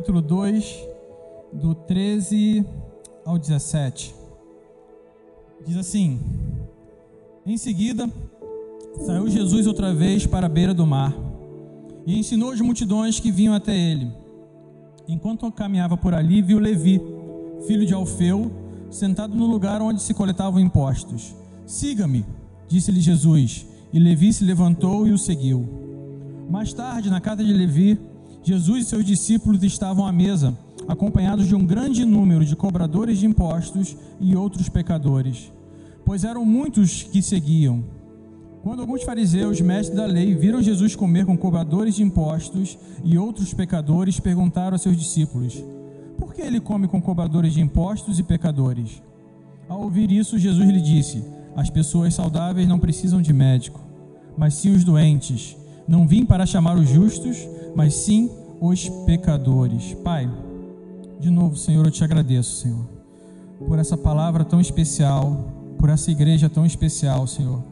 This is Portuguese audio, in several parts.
capítulo 2, do 13 ao 17. Diz assim: Em seguida, saiu Jesus outra vez para a beira do mar e ensinou as multidões que vinham até ele. Enquanto caminhava por ali, viu Levi, filho de Alfeu, sentado no lugar onde se coletavam impostos. Siga-me, disse-lhe Jesus, e Levi se levantou e o seguiu. Mais tarde, na casa de Levi, Jesus e seus discípulos estavam à mesa, acompanhados de um grande número de cobradores de impostos e outros pecadores, pois eram muitos que seguiam. Quando alguns fariseus, mestres da lei, viram Jesus comer com cobradores de impostos e outros pecadores, perguntaram a seus discípulos: Por que ele come com cobradores de impostos e pecadores? Ao ouvir isso, Jesus lhe disse: As pessoas saudáveis não precisam de médico, mas sim os doentes. Não vim para chamar os justos, mas sim os pecadores. Pai, de novo, Senhor, eu te agradeço, Senhor, por essa palavra tão especial, por essa igreja tão especial, Senhor.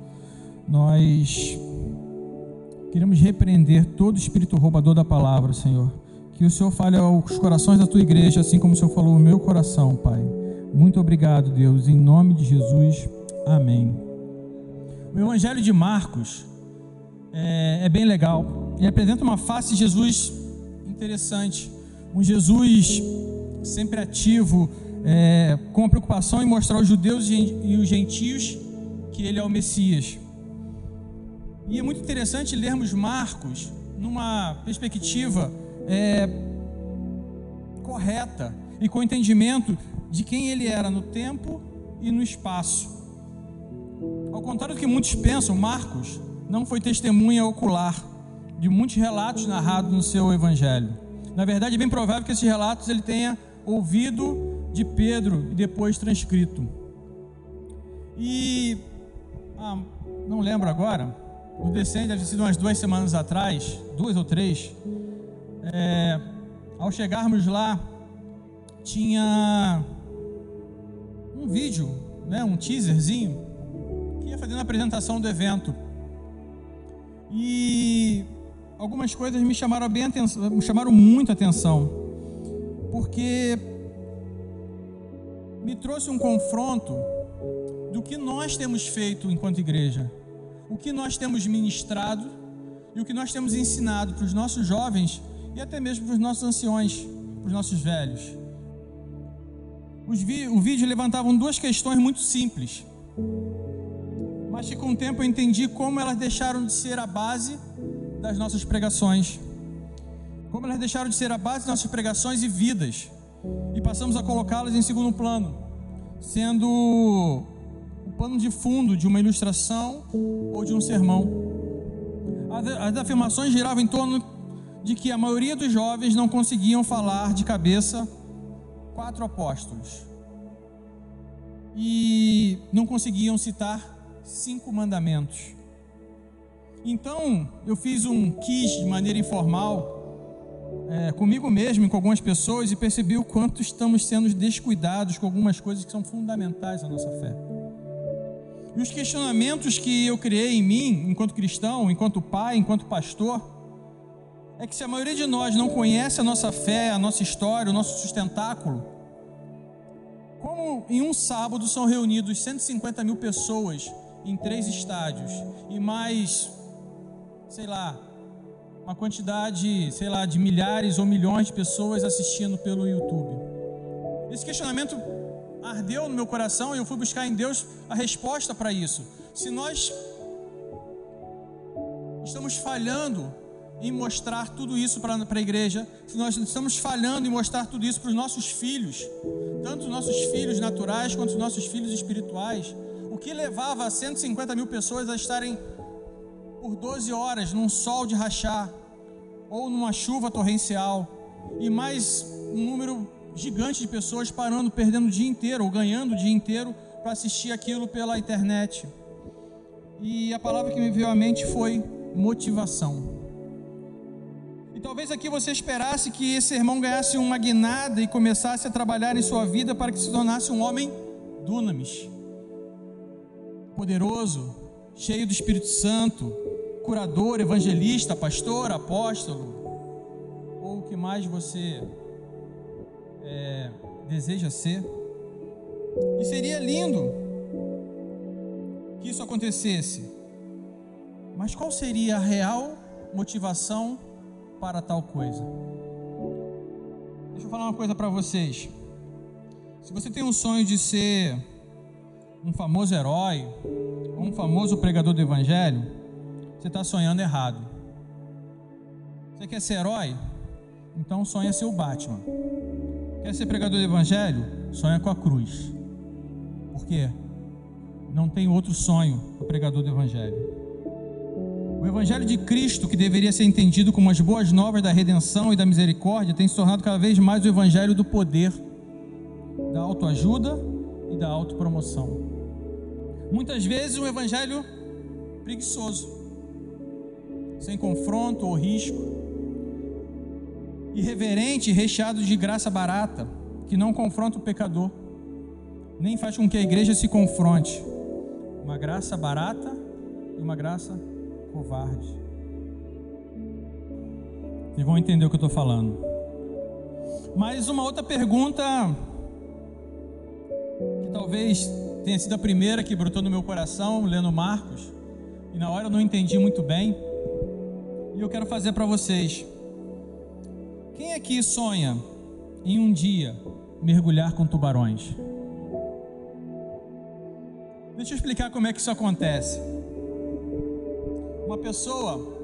Nós queremos repreender todo espírito roubador da palavra, Senhor. Que o Senhor fale aos corações da tua igreja, assim como o Senhor falou no meu coração, Pai. Muito obrigado, Deus, em nome de Jesus. Amém. O Evangelho de Marcos é, é bem legal. Ele apresenta uma face de Jesus interessante. Um Jesus sempre ativo, é, com a preocupação em mostrar aos judeus e os gentios que ele é o Messias. E é muito interessante lermos Marcos numa perspectiva é, correta e com entendimento de quem ele era no tempo e no espaço. Ao contrário do que muitos pensam, Marcos não foi testemunha ocular de muitos relatos narrados no seu evangelho. Na verdade, é bem provável que esses relatos ele tenha ouvido de Pedro e depois transcrito. E ah, não lembro agora, no descende deve ter sido umas duas semanas atrás, duas ou três. É, ao chegarmos lá, tinha um vídeo, né, um teaserzinho, que ia fazendo a apresentação do evento. E algumas coisas me chamaram bem atenção, me chamaram muito atenção, porque me trouxe um confronto do que nós temos feito enquanto igreja, o que nós temos ministrado e o que nós temos ensinado para os nossos jovens e até mesmo para os nossos anciões, para os nossos velhos. o vídeo levantavam duas questões muito simples mas que com o tempo eu entendi como elas deixaram de ser a base das nossas pregações. Como elas deixaram de ser a base das nossas pregações e vidas. E passamos a colocá-las em segundo plano, sendo o pano de fundo de uma ilustração ou de um sermão. As afirmações giravam em torno de que a maioria dos jovens não conseguiam falar de cabeça quatro apóstolos. E não conseguiam citar cinco mandamentos. Então, eu fiz um quiz de maneira informal, é, comigo mesmo e com algumas pessoas, e percebi o quanto estamos sendo descuidados com algumas coisas que são fundamentais à nossa fé. E os questionamentos que eu criei em mim, enquanto cristão, enquanto pai, enquanto pastor, é que se a maioria de nós não conhece a nossa fé, a nossa história, o nosso sustentáculo, como em um sábado são reunidos 150 mil pessoas em três estádios e mais, sei lá, uma quantidade, sei lá, de milhares ou milhões de pessoas assistindo pelo YouTube. Esse questionamento ardeu no meu coração e eu fui buscar em Deus a resposta para isso. Se nós estamos falhando em mostrar tudo isso para a igreja, se nós estamos falhando em mostrar tudo isso para os nossos filhos, tanto os nossos filhos naturais quanto os nossos filhos espirituais, o que levava 150 mil pessoas a estarem por 12 horas num sol de rachar ou numa chuva torrencial e mais um número gigante de pessoas parando, perdendo o dia inteiro ou ganhando o dia inteiro para assistir aquilo pela internet. E a palavra que me veio à mente foi motivação. E talvez aqui você esperasse que esse irmão ganhasse uma guinada e começasse a trabalhar em sua vida para que se tornasse um homem dunamis poderoso, cheio do Espírito Santo, curador, evangelista, pastor, apóstolo, ou o que mais você é, deseja ser. E seria lindo que isso acontecesse. Mas qual seria a real motivação para tal coisa? Deixa eu falar uma coisa para vocês. Se você tem um sonho de ser um famoso herói, um famoso pregador do evangelho, você está sonhando errado. Você quer ser herói? Então sonha ser o Batman. Quer ser pregador do evangelho? Sonha com a cruz. Por quê? Não tem outro sonho o pregador do evangelho. O evangelho de Cristo, que deveria ser entendido como as boas novas da redenção e da misericórdia, tem se tornado cada vez mais o evangelho do poder, da autoajuda e da autopromoção. Muitas vezes um evangelho preguiçoso, sem confronto ou risco, irreverente e recheado de graça barata, que não confronta o pecador, nem faz com que a igreja se confronte. Uma graça barata e uma graça covarde. Vocês vão entender o que eu estou falando. Mas uma outra pergunta que talvez tenha sido a primeira que brotou no meu coração, lendo Marcos, e na hora eu não entendi muito bem. E eu quero fazer para vocês. Quem aqui sonha em um dia mergulhar com tubarões? Deixa eu explicar como é que isso acontece. Uma pessoa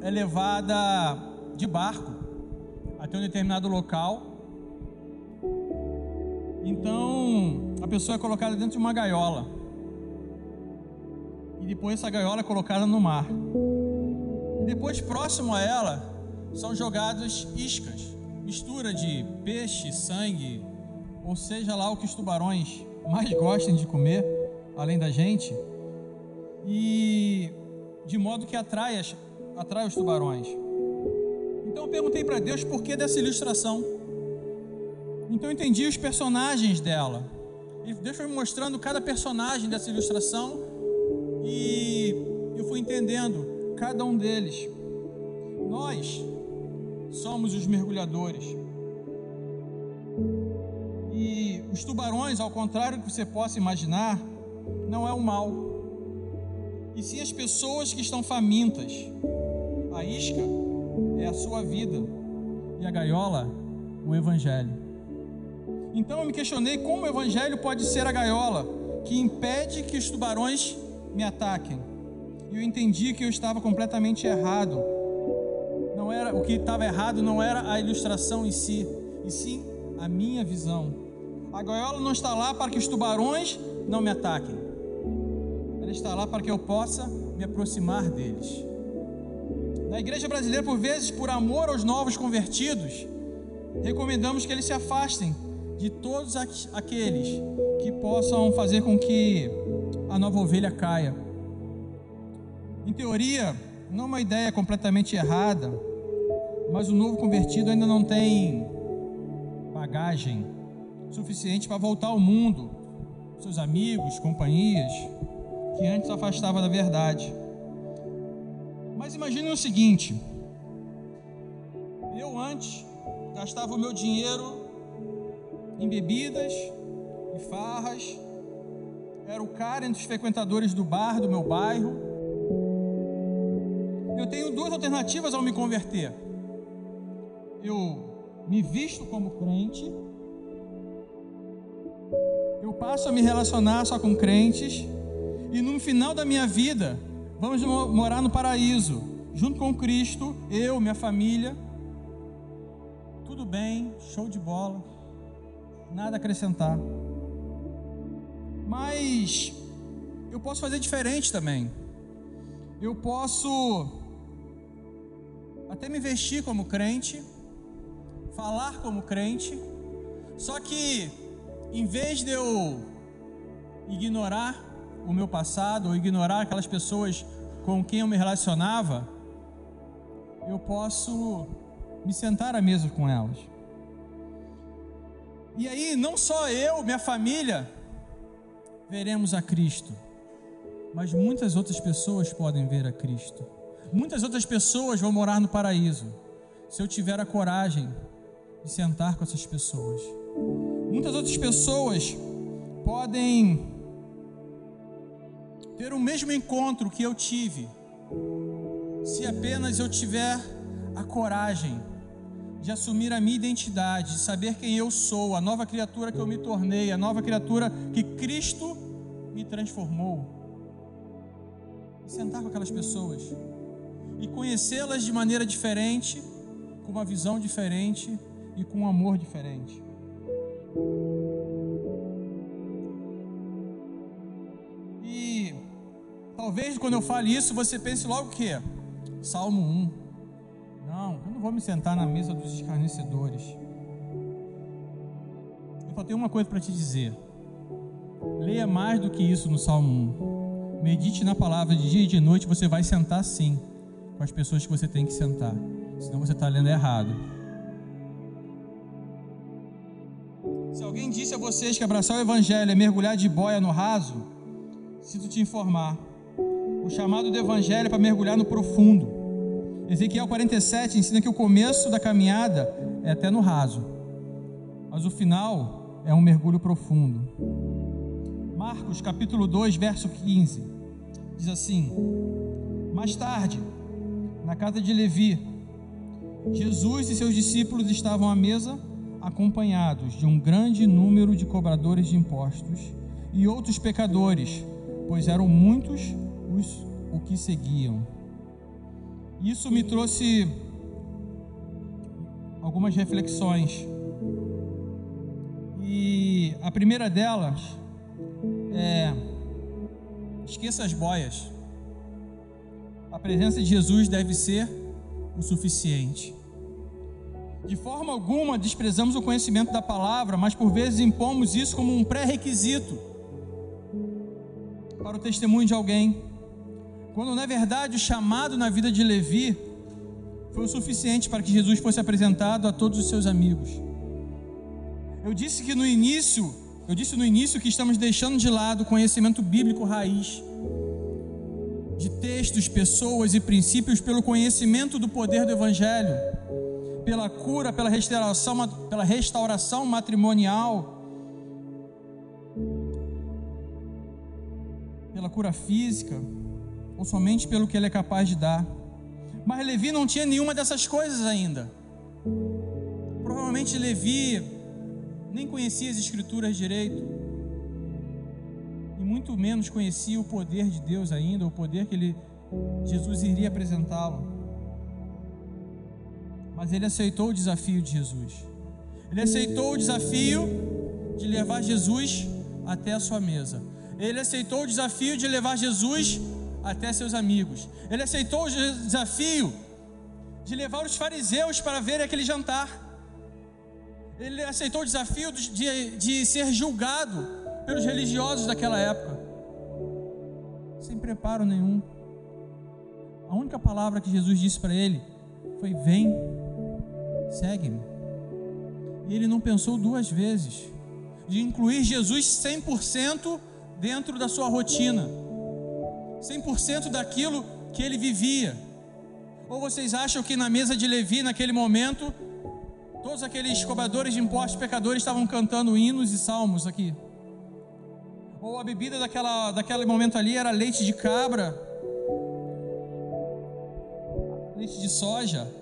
é levada de barco até um determinado local. Então, a pessoa é colocada dentro de uma gaiola. E depois essa gaiola é colocada no mar. Depois, próximo a ela, são jogados iscas, mistura de peixe, sangue, ou seja lá o que os tubarões mais gostem de comer, além da gente. E de modo que atrai, atrai os tubarões. Então eu perguntei para Deus por que dessa ilustração. Então eu entendi os personagens dela. E Deus foi me mostrando cada personagem dessa ilustração e eu fui entendendo cada um deles. Nós somos os mergulhadores. E os tubarões, ao contrário do que você possa imaginar, não é o mal. E sim as pessoas que estão famintas. A isca é a sua vida e a gaiola, o evangelho. Então eu me questionei como o evangelho pode ser a gaiola que impede que os tubarões me ataquem. E eu entendi que eu estava completamente errado. Não era o que estava errado não era a ilustração em si, e sim a minha visão. A gaiola não está lá para que os tubarões não me ataquem. Ela está lá para que eu possa me aproximar deles. Na igreja brasileira, por vezes, por amor aos novos convertidos, recomendamos que eles se afastem de todos aqueles que possam fazer com que a nova ovelha caia. Em teoria, não é uma ideia completamente errada, mas o novo convertido ainda não tem bagagem suficiente para voltar ao mundo, seus amigos, companhias, que antes afastava da verdade. Mas imagine o seguinte: eu antes gastava o meu dinheiro em bebidas e farras. Era o cara entre os frequentadores do bar do meu bairro. Alternativas ao me converter. Eu me visto como crente. Eu passo a me relacionar só com crentes. E no final da minha vida, vamos morar no paraíso, junto com Cristo, eu, minha família. Tudo bem, show de bola nada a acrescentar. Mas eu posso fazer diferente também. Eu posso até me vestir como crente, falar como crente, só que em vez de eu ignorar o meu passado ou ignorar aquelas pessoas com quem eu me relacionava, eu posso me sentar à mesa com elas. E aí, não só eu, minha família, veremos a Cristo, mas muitas outras pessoas podem ver a Cristo. Muitas outras pessoas vão morar no paraíso, se eu tiver a coragem de sentar com essas pessoas. Muitas outras pessoas podem ter o mesmo encontro que eu tive, se apenas eu tiver a coragem de assumir a minha identidade, de saber quem eu sou, a nova criatura que eu me tornei, a nova criatura que Cristo me transformou. E sentar com aquelas pessoas e conhecê-las de maneira diferente, com uma visão diferente e com um amor diferente. E talvez quando eu fale isso você pense logo o quê? Salmo 1. Não, eu não vou me sentar na mesa dos escarnecedores. Eu só tenho uma coisa para te dizer. Leia mais do que isso no Salmo 1. Medite na palavra de dia e de noite, você vai sentar sim com as pessoas que você tem que sentar. Senão você está lendo errado. Se alguém disse a vocês que abraçar o Evangelho é mergulhar de boia no raso, sinto te informar. O chamado do Evangelho é para mergulhar no profundo. Ezequiel 47 ensina que o começo da caminhada é até no raso, mas o final é um mergulho profundo. Marcos capítulo 2, verso 15 diz assim: Mais tarde, na casa de Levi, Jesus e seus discípulos estavam à mesa, acompanhados de um grande número de cobradores de impostos e outros pecadores, pois eram muitos os o que seguiam. Isso me trouxe algumas reflexões. E a primeira delas é esqueça as boias. A presença de Jesus deve ser o suficiente. De forma alguma desprezamos o conhecimento da palavra, mas por vezes impomos isso como um pré-requisito para o testemunho de alguém. Quando na verdade o chamado na vida de Levi foi o suficiente para que Jesus fosse apresentado a todos os seus amigos. Eu disse que no início, eu disse no início que estamos deixando de lado o conhecimento bíblico raiz de textos, pessoas e princípios pelo conhecimento do poder do Evangelho, pela cura, pela restauração, pela restauração matrimonial, pela cura física, ou somente pelo que ele é capaz de dar. Mas Levi não tinha nenhuma dessas coisas ainda. Provavelmente Levi nem conhecia as escrituras direito muito menos conhecia o poder de Deus ainda, o poder que ele, Jesus iria apresentá-lo. Mas ele aceitou o desafio de Jesus. Ele aceitou o desafio de levar Jesus até a sua mesa. Ele aceitou o desafio de levar Jesus até seus amigos. Ele aceitou o desafio de levar os fariseus para ver aquele jantar. Ele aceitou o desafio de, de ser julgado pelos religiosos daquela época, sem preparo nenhum. A única palavra que Jesus disse para ele foi: Vem, segue-me. E ele não pensou duas vezes de incluir Jesus 100% dentro da sua rotina, 100% daquilo que ele vivia. Ou vocês acham que na mesa de Levi, naquele momento, todos aqueles cobradores de impostos pecadores estavam cantando hinos e salmos aqui? Ou a bebida daquela, daquele momento ali era leite de cabra, leite de soja.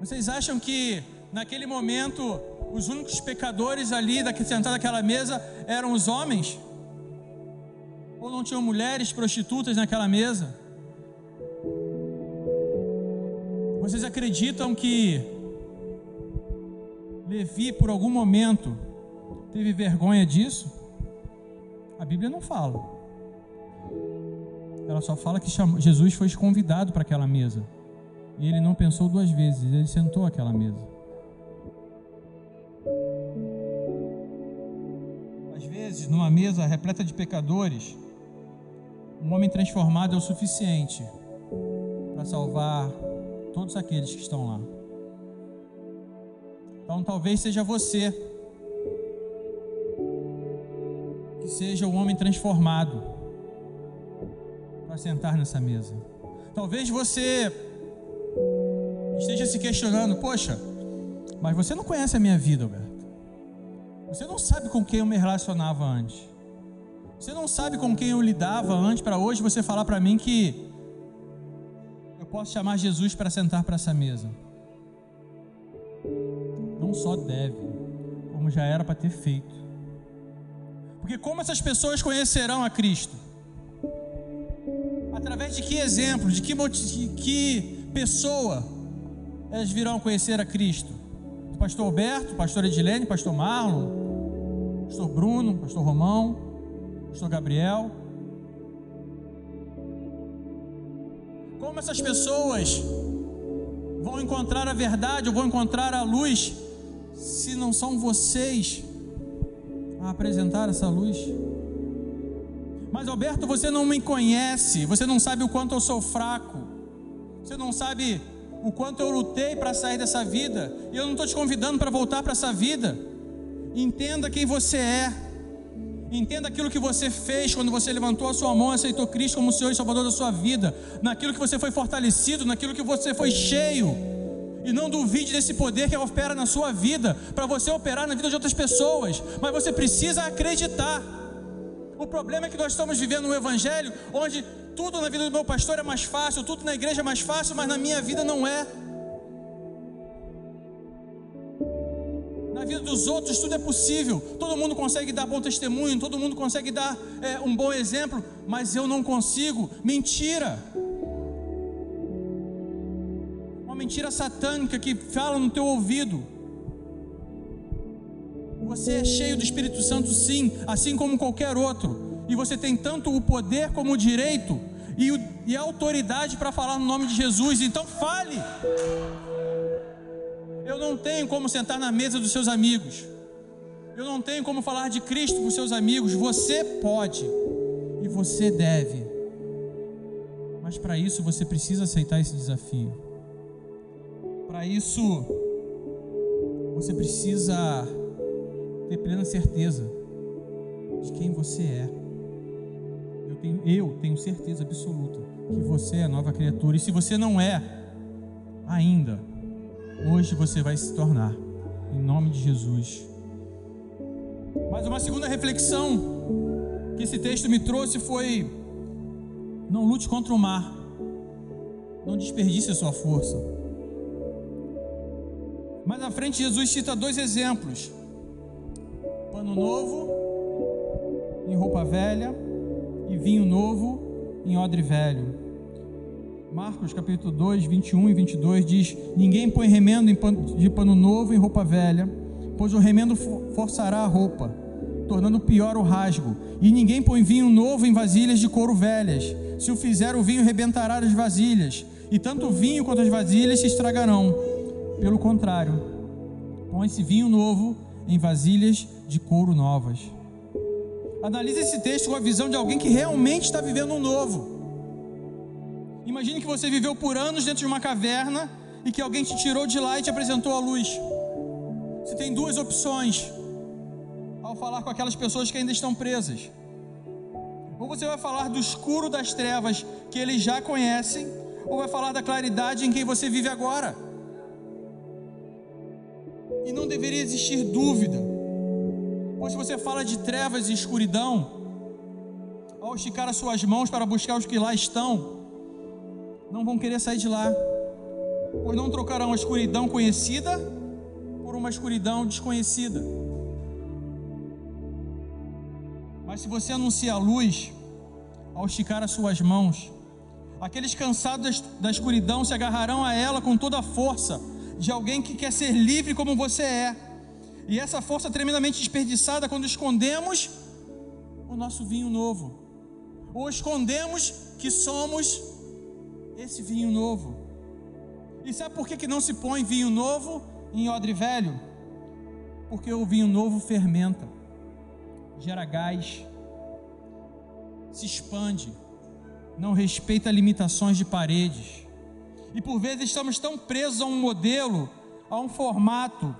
Vocês acham que naquele momento os únicos pecadores ali sentados naquela mesa eram os homens? Ou não tinham mulheres prostitutas naquela mesa? Vocês acreditam que Levi, por algum momento, teve vergonha disso? A Bíblia não fala. Ela só fala que Jesus foi convidado para aquela mesa. E ele não pensou duas vezes, ele sentou àquela mesa. Às vezes, numa mesa repleta de pecadores, um homem transformado é o suficiente para salvar todos aqueles que estão lá. Então, talvez seja você que seja o homem transformado para sentar nessa mesa. Talvez você esteja se questionando: poxa, Mas você não conhece a minha vida, Alberto. Você não sabe com quem eu me relacionava antes. Você não sabe com quem eu lidava antes para hoje você falar para mim que eu posso chamar Jesus para sentar para essa mesa. Não só deve, como já era para ter feito. Porque como essas pessoas conhecerão a Cristo? Através de que exemplo, de que, de que pessoa elas virão conhecer a Cristo? Pastor Alberto, pastor Edilene, pastor Marlon, pastor Bruno, pastor Romão, pastor Gabriel. Como essas pessoas vão encontrar a verdade ou vão encontrar a luz se não são vocês a apresentar essa luz? Mas Alberto, você não me conhece, você não sabe o quanto eu sou fraco, você não sabe o quanto eu lutei para sair dessa vida, e eu não estou te convidando para voltar para essa vida. Entenda quem você é, entenda aquilo que você fez quando você levantou a sua mão e aceitou Cristo como Senhor e Salvador da sua vida, naquilo que você foi fortalecido, naquilo que você foi cheio. E não duvide desse poder que opera na sua vida, para você operar na vida de outras pessoas, mas você precisa acreditar. O problema é que nós estamos vivendo um evangelho onde tudo na vida do meu pastor é mais fácil, tudo na igreja é mais fácil, mas na minha vida não é. Na vida dos outros tudo é possível, todo mundo consegue dar bom testemunho, todo mundo consegue dar é, um bom exemplo, mas eu não consigo. Mentira! Mentira satânica que fala no teu ouvido. Você é cheio do Espírito Santo, sim, assim como qualquer outro. E você tem tanto o poder como o direito e, o, e a autoridade para falar no nome de Jesus. Então fale. Eu não tenho como sentar na mesa dos seus amigos. Eu não tenho como falar de Cristo com seus amigos. Você pode e você deve. Mas para isso você precisa aceitar esse desafio. Para isso você precisa ter plena certeza de quem você é. Eu tenho, eu tenho certeza absoluta que você é nova criatura. E se você não é ainda, hoje você vai se tornar. Em nome de Jesus. Mas uma segunda reflexão que esse texto me trouxe foi: não lute contra o mar. Não desperdice a sua força. Mais à frente, Jesus cita dois exemplos pano novo em roupa velha e vinho novo em odre velho. Marcos capítulo 2, 21 e 22 diz: Ninguém põe remendo de pano novo em roupa velha, pois o remendo forçará a roupa, tornando pior o rasgo. E ninguém põe vinho novo em vasilhas de couro velhas. Se o fizer, o vinho rebentará as vasilhas, e tanto o vinho quanto as vasilhas se estragarão. Pelo contrário, põe-se vinho novo em vasilhas de couro novas. Analise esse texto com a visão de alguém que realmente está vivendo um novo. Imagine que você viveu por anos dentro de uma caverna e que alguém te tirou de lá e te apresentou a luz. Você tem duas opções ao falar com aquelas pessoas que ainda estão presas. Ou você vai falar do escuro das trevas que eles já conhecem, ou vai falar da claridade em quem você vive agora. E não deveria existir dúvida, pois se você fala de trevas e escuridão, ao esticar as suas mãos para buscar os que lá estão, não vão querer sair de lá, pois não trocarão a escuridão conhecida por uma escuridão desconhecida. Mas se você anuncia a luz, ao esticar as suas mãos, aqueles cansados da escuridão se agarrarão a ela com toda a força de alguém que quer ser livre como você é. E essa força tremendamente desperdiçada quando escondemos o nosso vinho novo, ou escondemos que somos esse vinho novo. E sabe por que, que não se põe vinho novo em odre velho? Porque o vinho novo fermenta, gera gás, se expande, não respeita limitações de paredes e por vezes estamos tão presos a um modelo, a um formato,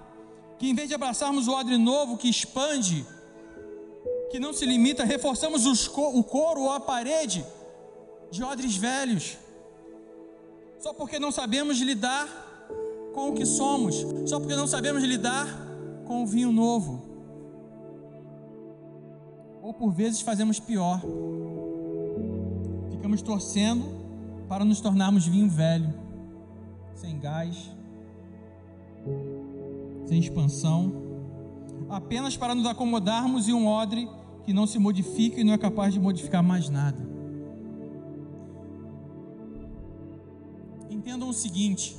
que em vez de abraçarmos o odre novo que expande, que não se limita, reforçamos o couro ou a parede de odres velhos, só porque não sabemos lidar com o que somos, só porque não sabemos lidar com o vinho novo. Ou por vezes fazemos pior. Ficamos torcendo para nos tornarmos vinho velho, sem gás, sem expansão, apenas para nos acomodarmos em um odre que não se modifica e não é capaz de modificar mais nada. Entendam o seguinte: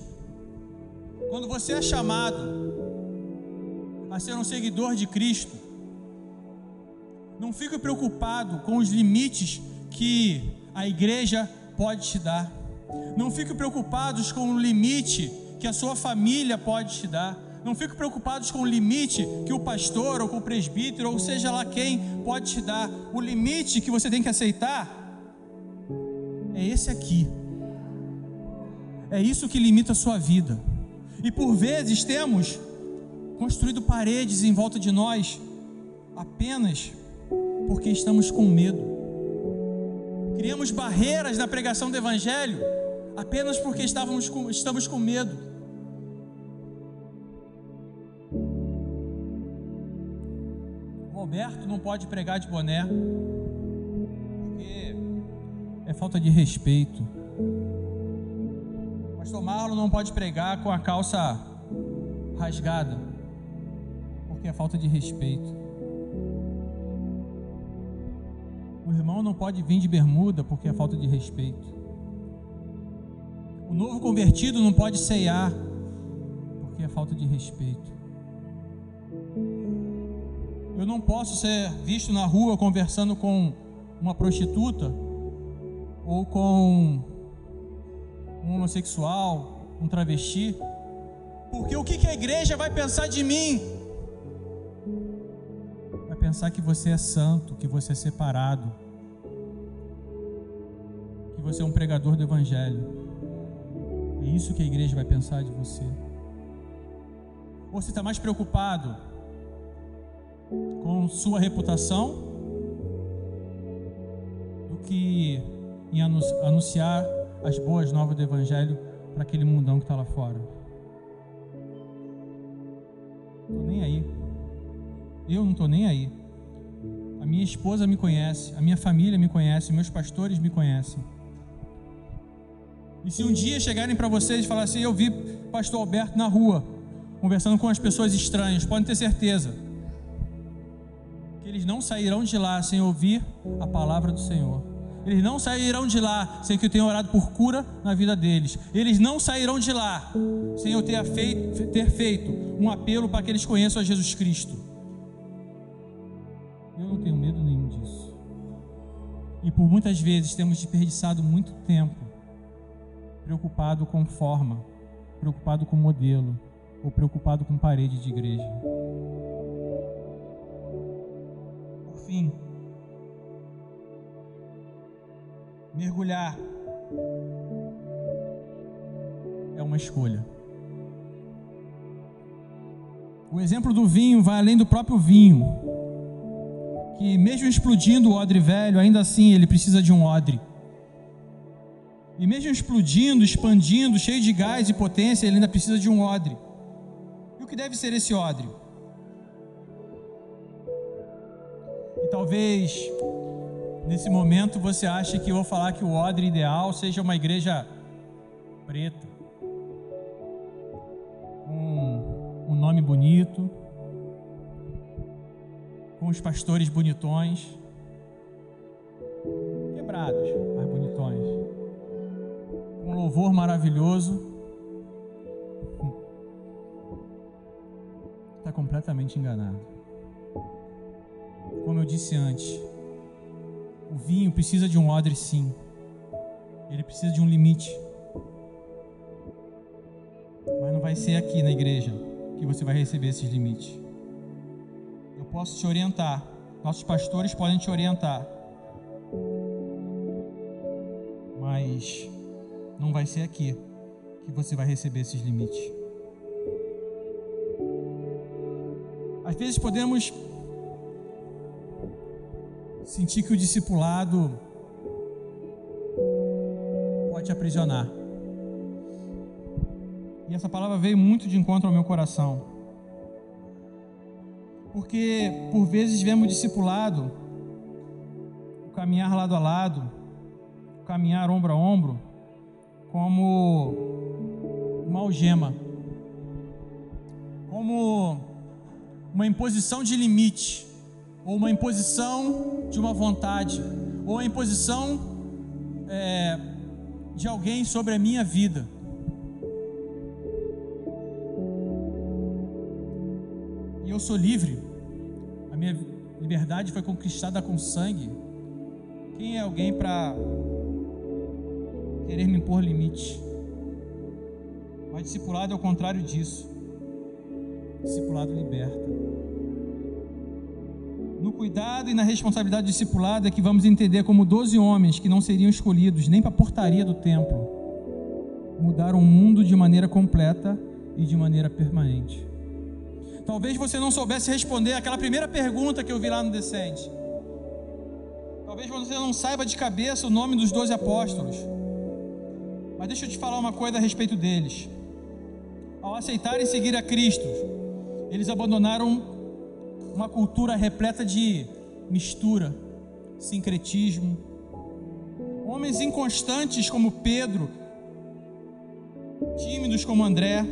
quando você é chamado a ser um seguidor de Cristo, não fique preocupado com os limites que a igreja pode te dar. Não fique preocupados com o limite que a sua família pode te dar. Não fique preocupados com o limite que o pastor ou com o presbítero ou seja lá quem pode te dar. O limite que você tem que aceitar é esse aqui. É isso que limita a sua vida. E por vezes temos construído paredes em volta de nós apenas porque estamos com medo. Criamos barreiras na pregação do Evangelho apenas porque estávamos com, estamos com medo. Roberto não pode pregar de boné porque é falta de respeito. Pastor Marlon não pode pregar com a calça rasgada porque é falta de respeito. O irmão não pode vir de bermuda porque é falta de respeito. O novo convertido não pode ceiar porque é falta de respeito. Eu não posso ser visto na rua conversando com uma prostituta ou com um homossexual, um travesti, porque o que a igreja vai pensar de mim? Pensar que você é santo, que você é separado, que você é um pregador do Evangelho. É isso que a igreja vai pensar de você. Ou você está mais preocupado com sua reputação do que em anunciar as boas novas do Evangelho para aquele mundão que está lá fora? Estou nem aí. Eu não estou nem aí. A minha esposa me conhece, a minha família me conhece, meus pastores me conhecem. E se um dia chegarem para vocês e falar assim, eu vi pastor Alberto na rua, conversando com as pessoas estranhas, podem ter certeza que eles não sairão de lá sem ouvir a palavra do Senhor. Eles não sairão de lá sem que eu tenha orado por cura na vida deles. Eles não sairão de lá sem eu ter feito, ter feito um apelo para que eles conheçam a Jesus Cristo. Por muitas vezes temos desperdiçado muito tempo preocupado com forma, preocupado com modelo, ou preocupado com parede de igreja. Por fim, mergulhar é uma escolha. O exemplo do vinho vai além do próprio vinho que mesmo explodindo o odre velho, ainda assim ele precisa de um odre. E mesmo explodindo, expandindo, cheio de gás e potência, ele ainda precisa de um odre. E o que deve ser esse odre? E talvez nesse momento você ache que eu vou falar que o odre ideal seja uma igreja preta, com um nome bonito, os pastores bonitões, quebrados, mas bonitões, um louvor maravilhoso. Está completamente enganado. Como eu disse antes, o vinho precisa de um odre, sim. Ele precisa de um limite. Mas não vai ser aqui na igreja que você vai receber esses limites posso te orientar, nossos pastores podem te orientar, mas não vai ser aqui que você vai receber esses limites. Às vezes podemos sentir que o discipulado pode aprisionar. E essa palavra veio muito de encontro ao meu coração. Porque por vezes vemos discipulado, o caminhar lado a lado, o caminhar ombro a ombro, como uma algema, como uma imposição de limite, ou uma imposição de uma vontade, ou a imposição é, de alguém sobre a minha vida. E eu sou livre, minha liberdade foi conquistada com sangue. Quem é alguém para querer me impor limite? Mas discipulado é o contrário disso. Discipulado liberta. No cuidado e na responsabilidade discipulada é que vamos entender como doze homens que não seriam escolhidos nem para a portaria do templo mudaram o mundo de maneira completa e de maneira permanente. Talvez você não soubesse responder aquela primeira pergunta que eu vi lá no Descende. Talvez você não saiba de cabeça o nome dos doze apóstolos. Mas deixa eu te falar uma coisa a respeito deles. Ao aceitarem seguir a Cristo, eles abandonaram uma cultura repleta de mistura, sincretismo. Homens inconstantes como Pedro, tímidos como André,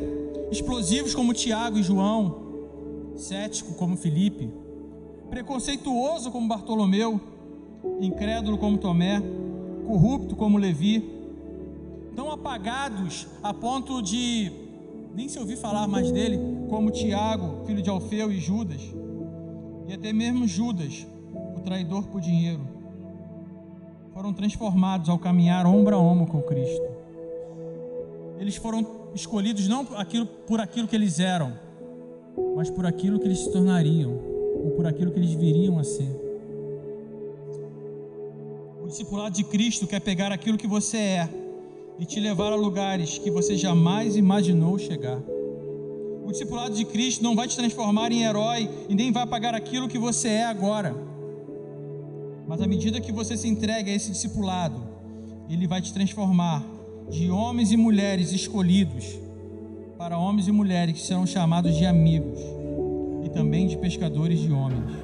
explosivos como Tiago e João, cético como Felipe, preconceituoso como Bartolomeu, incrédulo como Tomé, corrupto como Levi, tão apagados a ponto de nem se ouvir falar mais dele, como Tiago, filho de Alfeu e Judas e até mesmo Judas, o traidor por dinheiro, foram transformados ao caminhar ombro a ombro com Cristo. Eles foram escolhidos não por aquilo, por aquilo que eles eram, mas por aquilo que eles se tornariam, ou por aquilo que eles viriam a ser. O discipulado de Cristo quer pegar aquilo que você é e te levar a lugares que você jamais imaginou chegar. O discipulado de Cristo não vai te transformar em herói e nem vai apagar aquilo que você é agora. Mas à medida que você se entrega a esse discipulado, ele vai te transformar de homens e mulheres escolhidos para homens e mulheres que serão chamados de amigos e também de pescadores de homens.